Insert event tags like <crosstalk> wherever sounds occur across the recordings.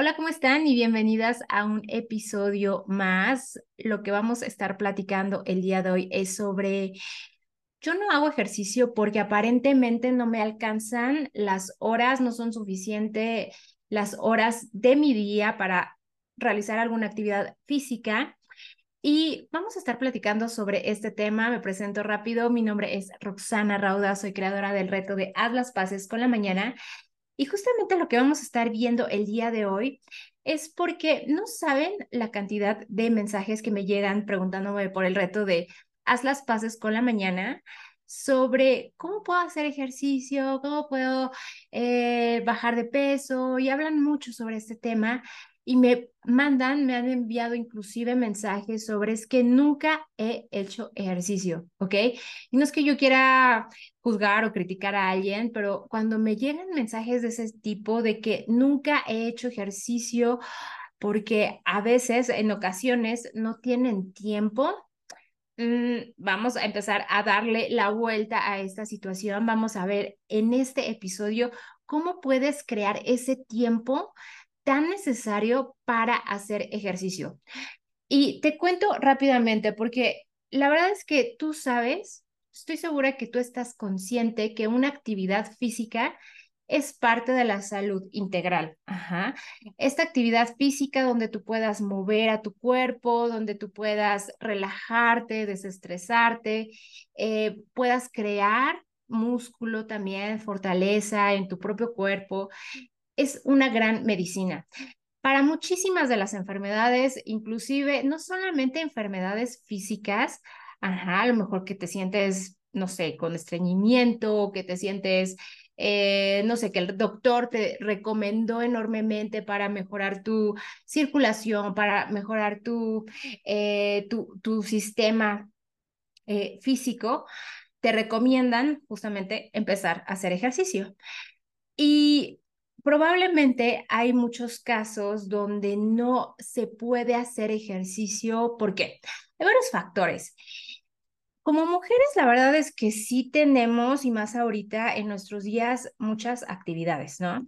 Hola, ¿cómo están? Y bienvenidas a un episodio más. Lo que vamos a estar platicando el día de hoy es sobre, yo no hago ejercicio porque aparentemente no me alcanzan las horas, no son suficientes las horas de mi día para realizar alguna actividad física. Y vamos a estar platicando sobre este tema. Me presento rápido. Mi nombre es Roxana Rauda, soy creadora del reto de Haz las Paces con la Mañana y justamente lo que vamos a estar viendo el día de hoy es porque no saben la cantidad de mensajes que me llegan preguntándome por el reto de haz las paces con la mañana sobre cómo puedo hacer ejercicio, cómo puedo eh, bajar de peso y hablan mucho sobre este tema y me mandan, me han enviado inclusive mensajes sobre es que nunca he hecho ejercicio, ¿ok? Y no es que yo quiera juzgar o criticar a alguien, pero cuando me llegan mensajes de ese tipo de que nunca he hecho ejercicio porque a veces, en ocasiones, no tienen tiempo, mm, vamos a empezar a darle la vuelta a esta situación. Vamos a ver en este episodio cómo puedes crear ese tiempo tan necesario para hacer ejercicio. Y te cuento rápidamente porque la verdad es que tú sabes, estoy segura que tú estás consciente que una actividad física es parte de la salud integral. Ajá. Esta actividad física donde tú puedas mover a tu cuerpo, donde tú puedas relajarte, desestresarte, eh, puedas crear músculo también, fortaleza en tu propio cuerpo es una gran medicina. Para muchísimas de las enfermedades, inclusive no solamente enfermedades físicas, ajá, a lo mejor que te sientes, no sé, con estreñimiento, que te sientes, eh, no sé, que el doctor te recomendó enormemente para mejorar tu circulación, para mejorar tu, eh, tu, tu, sistema eh, físico, te recomiendan justamente empezar a hacer ejercicio. Y probablemente hay muchos casos donde no se puede hacer ejercicio. ¿Por qué? Hay varios factores. Como mujeres, la verdad es que sí tenemos, y más ahorita en nuestros días, muchas actividades, ¿no?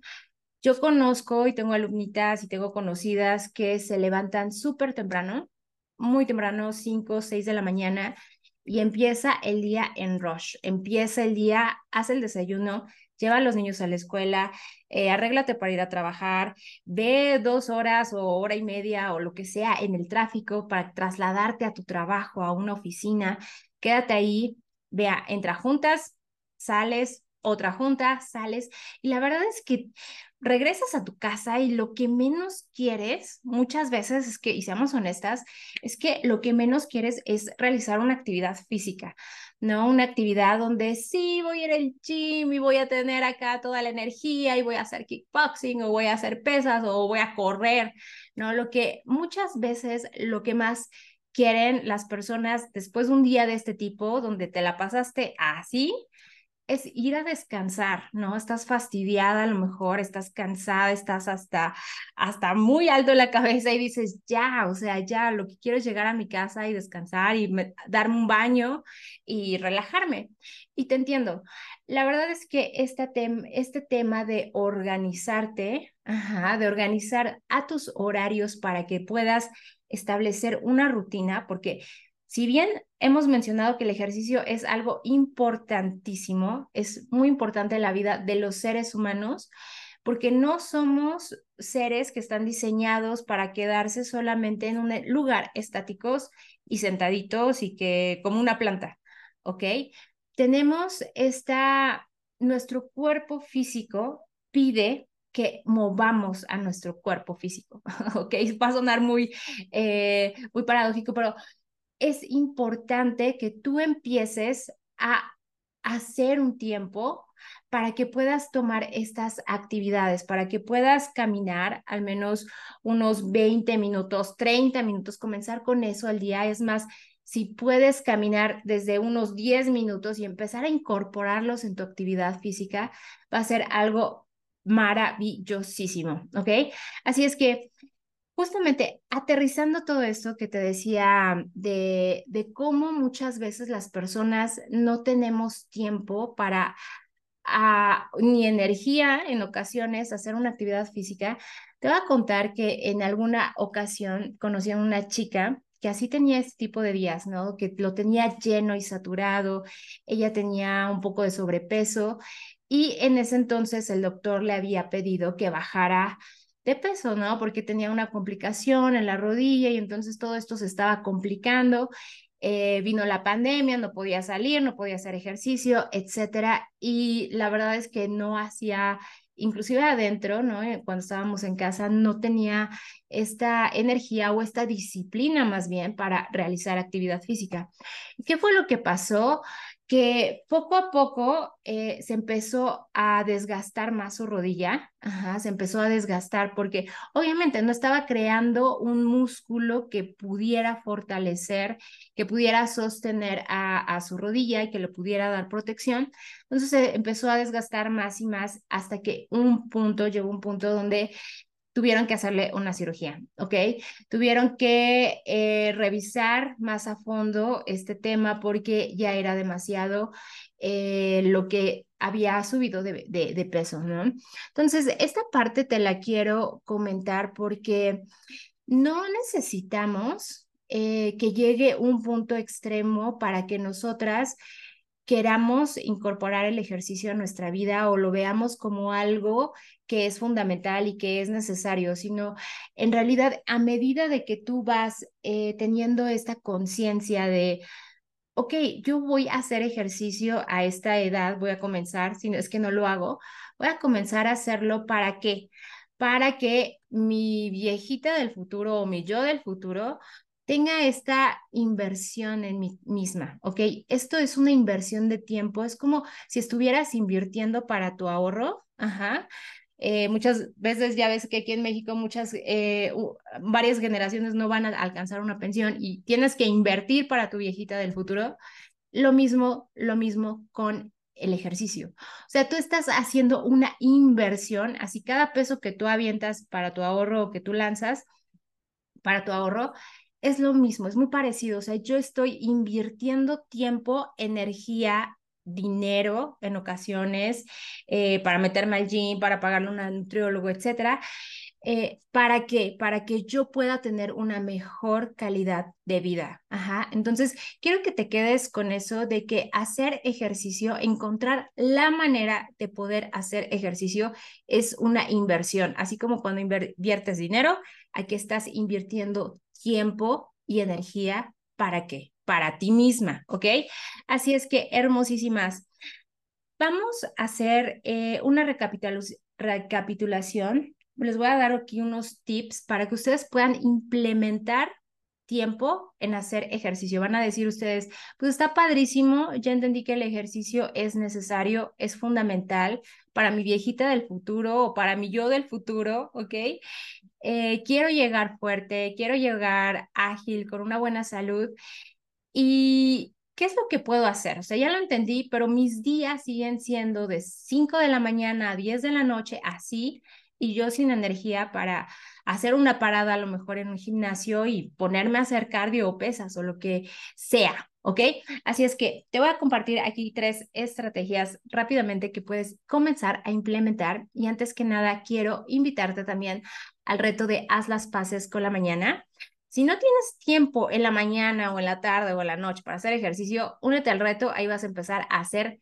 Yo conozco y tengo alumnitas y tengo conocidas que se levantan súper temprano, muy temprano, 5, 6 de la mañana, y empieza el día en rush. Empieza el día, hace el desayuno, lleva a los niños a la escuela, eh, arréglate para ir a trabajar, ve dos horas o hora y media o lo que sea en el tráfico para trasladarte a tu trabajo, a una oficina, quédate ahí, vea, entra juntas, sales, otra junta, sales, y la verdad es que regresas a tu casa y lo que menos quieres, muchas veces es que, y seamos honestas, es que lo que menos quieres es realizar una actividad física. ¿No? Una actividad donde sí voy a ir al gym y voy a tener acá toda la energía y voy a hacer kickboxing o voy a hacer pesas o voy a correr, ¿no? Lo que muchas veces lo que más quieren las personas después de un día de este tipo donde te la pasaste así, es ir a descansar, ¿no? Estás fastidiada a lo mejor, estás cansada, estás hasta, hasta muy alto en la <laughs> cabeza y dices, ya, o sea, ya, lo que quiero es llegar a mi casa y descansar y darme un baño y relajarme. Y te entiendo. La verdad es que este, este tema de organizarte, ajá, de organizar a tus horarios para que puedas establecer una rutina, porque si bien hemos mencionado que el ejercicio es algo importantísimo, es muy importante en la vida de los seres humanos, porque no somos seres que están diseñados para quedarse solamente en un lugar estáticos y sentaditos y que como una planta, ¿ok? Tenemos esta, nuestro cuerpo físico pide que movamos a nuestro cuerpo físico, <laughs> ¿ok? Va a sonar muy, eh, muy paradójico, pero es importante que tú empieces a hacer un tiempo para que puedas tomar estas actividades, para que puedas caminar al menos unos 20 minutos, 30 minutos, comenzar con eso al día. Es más, si puedes caminar desde unos 10 minutos y empezar a incorporarlos en tu actividad física, va a ser algo maravillosísimo, ¿ok? Así es que justamente aterrizando todo esto que te decía de, cómo muchas veces las personas no tenemos tiempo para ni energía en ocasiones hacer una actividad física, te voy a contar que en alguna ocasión conocí a una chica que así tenía este tipo de días. Que lo tenía lleno y saturado, ella tenía un poco de sobrepeso y en ese entonces el doctor le había pedido que bajara de peso, ¿no? Porque tenía una complicación en la rodilla y entonces todo esto se estaba complicando. Eh, vino la pandemia, no podía salir, no podía hacer ejercicio, etcétera. Y la verdad es que no hacía inclusive adentro, ¿no? Eh, cuando estábamos en casa, no tenía esta energía o esta disciplina más bien para realizar actividad física. ¿Qué fue lo que pasó? Que poco a poco eh, se empezó a desgastar más su rodilla, Ajá, se empezó a desgastar porque obviamente no estaba creando un músculo que pudiera fortalecer, que pudiera sostener a, a su rodilla y que le pudiera dar protección. Entonces se empezó a desgastar más y más hasta que un punto, llegó un punto donde tuvieron que hacerle una cirugía, ¿ok? Tuvieron que eh, revisar más a fondo este tema porque ya era demasiado eh, lo que había subido de, de, peso, ¿no? Entonces, esta parte te la quiero comentar porque no necesitamos eh, que llegue un punto extremo para que nosotras queramos incorporar el ejercicio a nuestra vida o lo veamos como algo que es fundamental y que es necesario, sino en realidad a medida de que tú vas eh, teniendo esta conciencia de, ok, yo voy a hacer ejercicio a esta edad, voy a comenzar, si no es que no lo hago, voy a comenzar a hacerlo para qué? Para que mi viejita del futuro o mi yo del futuro tenga esta inversión en mí misma, ¿ok? Esto es una inversión de tiempo, es como si estuvieras invirtiendo para tu ahorro, ajá. Eh, muchas veces ya ves que aquí en México muchas, eh, varias generaciones no van a alcanzar una pensión y tienes que invertir para tu viejita del futuro. Lo mismo, lo mismo con el ejercicio. O sea, tú estás haciendo una inversión, así cada peso que tú avientas para tu ahorro o que tú lanzas para tu ahorro, es lo mismo, es muy parecido. O sea, yo estoy invirtiendo tiempo, energía, dinero en ocasiones eh, para meterme al gym, para pagarle a un nutriólogo, etcétera. Eh, ¿Para qué? Para que yo pueda tener una mejor calidad de vida. Ajá. Entonces, quiero que te quedes con eso de que hacer ejercicio, encontrar la manera de poder hacer ejercicio es una inversión. Así como cuando inviertes dinero, aquí estás invirtiendo tiempo y energía. ¿Para qué? Para ti misma, ¿ok? Así es que, hermosísimas. Vamos a hacer eh, una recapitulación. Les voy a dar aquí unos tips para que ustedes puedan implementar tiempo en hacer ejercicio. Van a decir ustedes, pues está padrísimo, ya entendí que el ejercicio es necesario, es fundamental para mi viejita del futuro o para mi yo del futuro, ¿ok? Eh, quiero llegar fuerte, quiero llegar ágil, con una buena salud. ¿Y qué es lo que puedo hacer? O sea, ya lo entendí, pero mis días siguen siendo de 5 de la mañana a 10 de la noche, así, y yo sin energía para hacer una parada a lo mejor en un gimnasio y ponerme a hacer cardio o pesas o lo que sea, ¿ok? Así es que te voy a compartir aquí tres estrategias rápidamente que puedes comenzar a implementar y antes que nada quiero invitarte también al reto de haz las paces con la mañana. Si no tienes tiempo en la mañana o en la tarde o en la noche para hacer ejercicio, únete al reto, ahí vas a empezar a hacer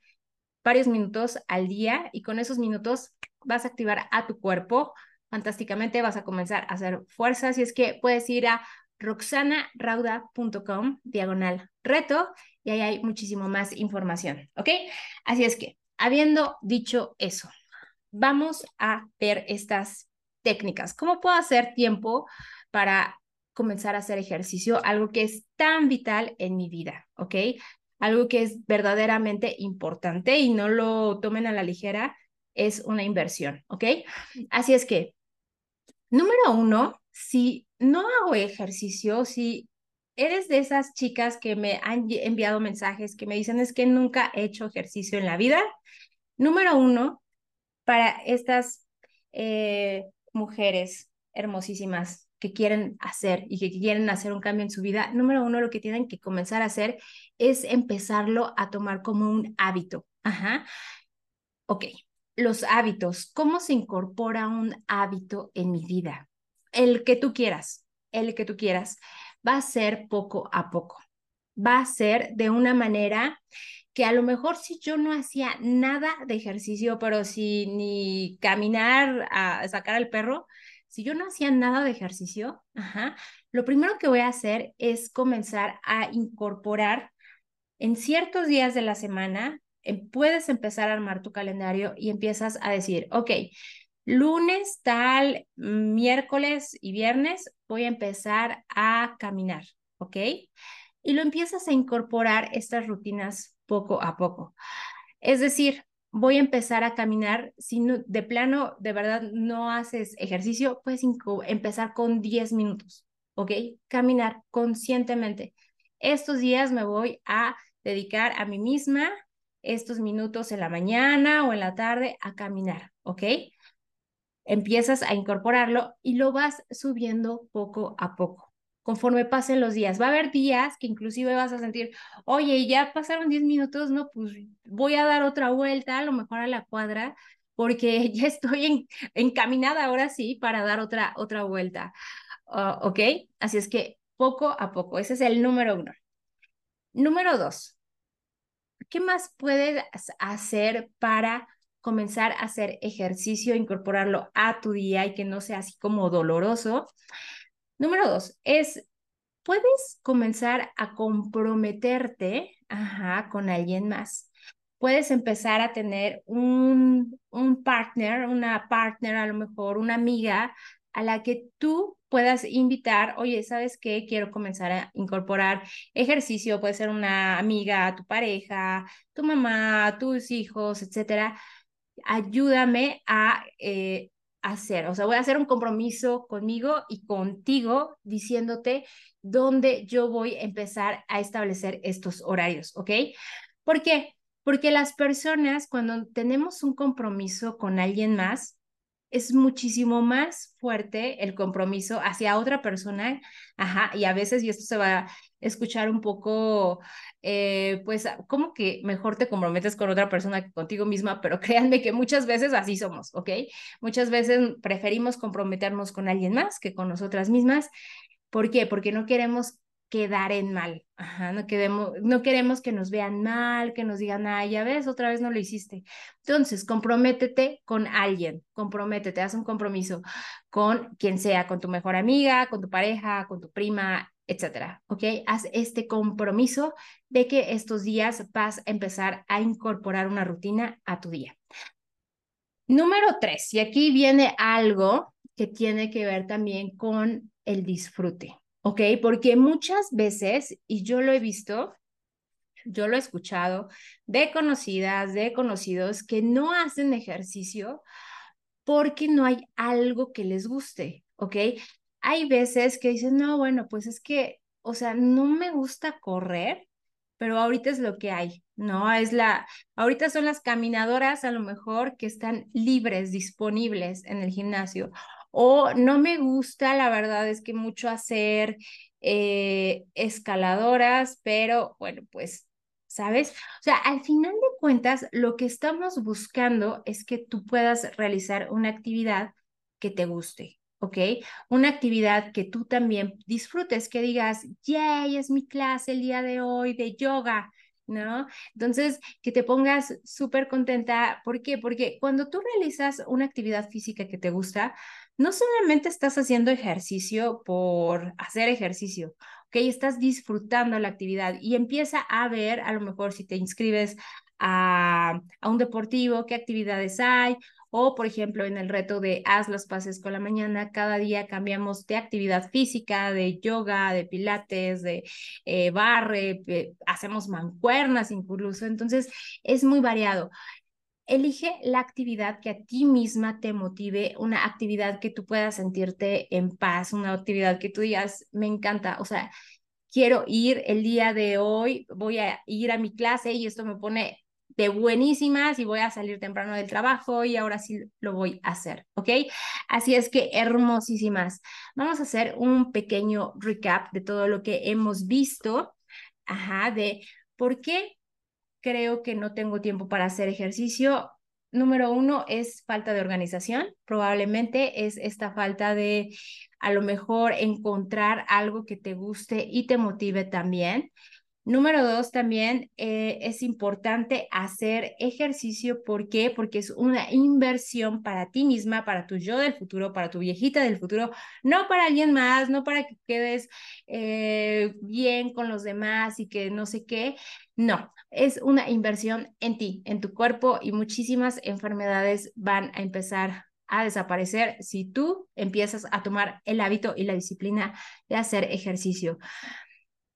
varios minutos al día y con esos minutos vas a activar a tu cuerpo fantásticamente, vas a comenzar a hacer fuerza, y es que puedes ir a roxanarauda.com diagonal reto y ahí hay muchísimo más información, ¿ok? Así es que, habiendo dicho eso, vamos a ver estas técnicas. ¿Cómo puedo hacer tiempo para comenzar a hacer ejercicio? Algo que es tan vital en mi vida, ¿ok? algo que es verdaderamente importante y no lo tomen a la ligera, es una inversión, ¿ok? Así es que, número uno, si no hago ejercicio, si eres de esas chicas que me han enviado mensajes que me dicen es que nunca he hecho ejercicio en la vida, número uno, para estas eh, mujeres hermosísimas que quieren hacer y que quieren hacer un cambio en su vida, número uno, lo que tienen que comenzar a hacer es empezarlo a tomar como un hábito. Ajá. Ok, los hábitos, ¿cómo se incorpora un hábito en mi vida? El que tú quieras, el que tú quieras, va a ser poco a poco. Va a ser de una manera que a lo mejor si yo no hacía nada de ejercicio, pero si ni caminar a sacar al perro, si yo no hacía nada de ejercicio, lo primero que voy a hacer es comenzar a incorporar en ciertos días de la semana Em, puedes empezar a armar tu calendario y empiezas a decir, ok, lunes, tal, miércoles y viernes voy a empezar a caminar, ¿ok? Y lo empiezas a incorporar estas rutinas poco a poco. Es decir, voy a empezar a caminar, si de plano, de verdad, no haces ejercicio, puedes empezar con 10 minutos, ¿ok? Caminar conscientemente. Estos días me voy a dedicar a mí misma estos minutos en la mañana o en la tarde a caminar, ¿ok? Empiezas a incorporarlo y lo vas subiendo poco a poco. Conforme pasen los días, va a haber días que inclusive vas a sentir, oye, ya pasaron 10 minutos, no, pues voy a dar otra vuelta, a lo mejor a la cuadra, porque <laughs> ya estoy encaminada ahora sí para dar otra, otra vuelta. Ah, ¿Ok? Así es que poco a poco, ese es el número uno. Número dos, ¿qué más puedes hacer para comenzar a hacer ejercicio, incorporarlo a tu día y que no sea así como doloroso? Número dos, es, puedes comenzar a comprometerte ajá, con alguien más. Puedes empezar a tener un, un partner, una partner, a lo mejor una amiga a la que tú puedas invitar, oye, ¿sabes qué? Quiero comenzar a incorporar ejercicio, puede ser una amiga, tu pareja, tu mamá, tus hijos, etcétera. Ayúdame a eh, hacer, o sea, voy a hacer un compromiso conmigo y contigo diciéndote dónde yo voy a empezar a establecer estos horarios, ¿ok? ¿Por qué? Porque las personas, cuando tenemos un compromiso con alguien más, es muchísimo más fuerte el compromiso hacia otra persona, ajá, y a veces, y esto se va a escuchar un poco, eh, pues, como que mejor te comprometes con otra persona que contigo misma, pero <laughs> créanme que muchas veces así somos, ¿ok? Muchas veces preferimos comprometernos con alguien más que con nosotras mismas. ¿Por qué? Porque no queremos quedar en mal. No, queremos, que nos vean mal, que nos digan, ay, ya ves, otra vez no lo hiciste. Entonces, comprométete con alguien, comprométete, haz un compromiso con quien sea, con tu mejor amiga, con tu pareja, con tu prima, etcétera, ¿ok? Haz este compromiso de que estos días vas a empezar a incorporar una rutina a tu día. Número tres, y aquí viene algo que tiene que ver también con el disfrute. ¿Ok? Porque muchas veces, y yo lo he visto, yo lo he escuchado de conocidas, de conocidos que no hacen ejercicio porque no hay algo que les guste, ¿ok? Hay veces que dicen, no, bueno, pues es que, o sea, no me gusta correr, pero ahorita es lo que hay, ¿no? Es la, ahorita son las caminadoras a lo mejor que están libres, disponibles en el gimnasio, o no me gusta, la verdad es que mucho hacer eh, escaladoras, pero bueno, pues, ¿sabes? O sea, al final de cuentas, lo que estamos buscando es que tú puedas realizar una actividad que te guste. ¿ok? Una actividad que tú también disfrutes, que digas, yay, es mi clase el día de hoy de yoga, ¿no? Entonces, que te pongas súper contenta. ¿Por qué? Porque cuando tú realizas una actividad física que te gusta, no solamente estás haciendo ejercicio por hacer ejercicio, ¿ok? Estás disfrutando la actividad y empieza a ver, a lo mejor si te inscribes a, a un deportivo, qué actividades hay, O, por ejemplo, en el reto de haz los pases con la mañana, cada día cambiamos de actividad física, de yoga, de pilates, de eh, barre, hacemos mancuernas incluso. Entonces, es muy variado. Elige la actividad que a ti misma te motive, una actividad que tú puedas sentirte en paz, una actividad que tú digas, me encanta, o sea, quiero ir el día de hoy, voy a ir a mi clase y esto me pone de buenísimas y voy a salir temprano del trabajo y ahora sí lo voy a hacer, ¿ok? Así es que hermosísimas. Vamos a hacer un pequeño recap de todo lo que hemos visto, ajá, de por qué creo que no tengo tiempo para hacer ejercicio. Número uno es falta de organización, probablemente es esta falta de a lo mejor encontrar algo que te guste y te motive también. Número dos, también eh, es importante hacer ejercicio. ¿Por qué? Porque es una inversión para ti misma, para tu yo del futuro, para tu viejita del futuro, no para alguien más, no para que quedes eh, bien con los demás y que no sé qué. No, es una inversión en ti, en tu cuerpo y muchísimas enfermedades van a empezar a desaparecer si tú empiezas a tomar el hábito y la disciplina de hacer ejercicio.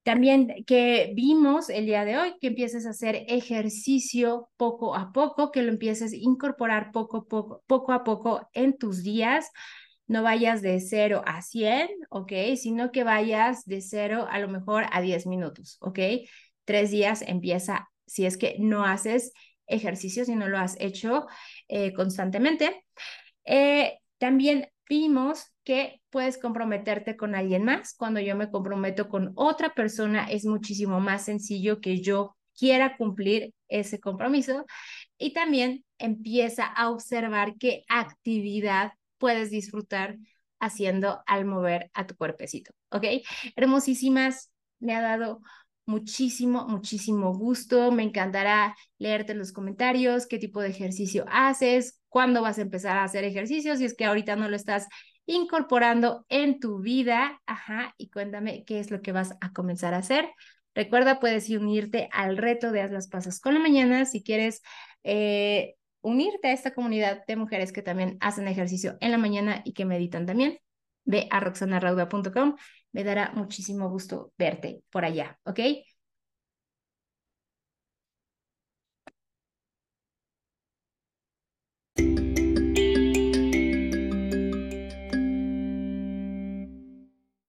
También que vimos el día de hoy, que empieces a hacer ejercicio poco a poco, que lo empieces a incorporar poco, poco, poco a poco en tus días. No vayas de 0 a 100, ¿ok? Sino que vayas de 0 a lo mejor a 10 minutos, ¿ok? Tres días empieza, si es que no haces ejercicio, si no lo has hecho eh, constantemente. Eh, también vimos que puedes comprometerte con alguien más. Cuando yo me comprometo con otra persona, es muchísimo más sencillo que yo quiera cumplir ese compromiso. Y también empieza a observar qué actividad puedes disfrutar haciendo al mover a tu cuerpecito. ¿Ok? Hermosísimas, me ha dado muchísimo, muchísimo gusto. Me encantará leerte en los comentarios qué tipo de ejercicio haces, cuándo vas a empezar a hacer ejercicio, si es que ahorita no lo estás incorporando en tu vida. Ajá, y cuéntame qué es lo que vas a comenzar a hacer. Recuerda, puedes unirte al reto de Haz las Pasas con la Mañana si quieres eh, unirte a esta comunidad de mujeres que también hacen ejercicio en la mañana y que meditan también. Ve a roxanarauda.com. Me dará muchísimo gusto verte por allá, ¿ok?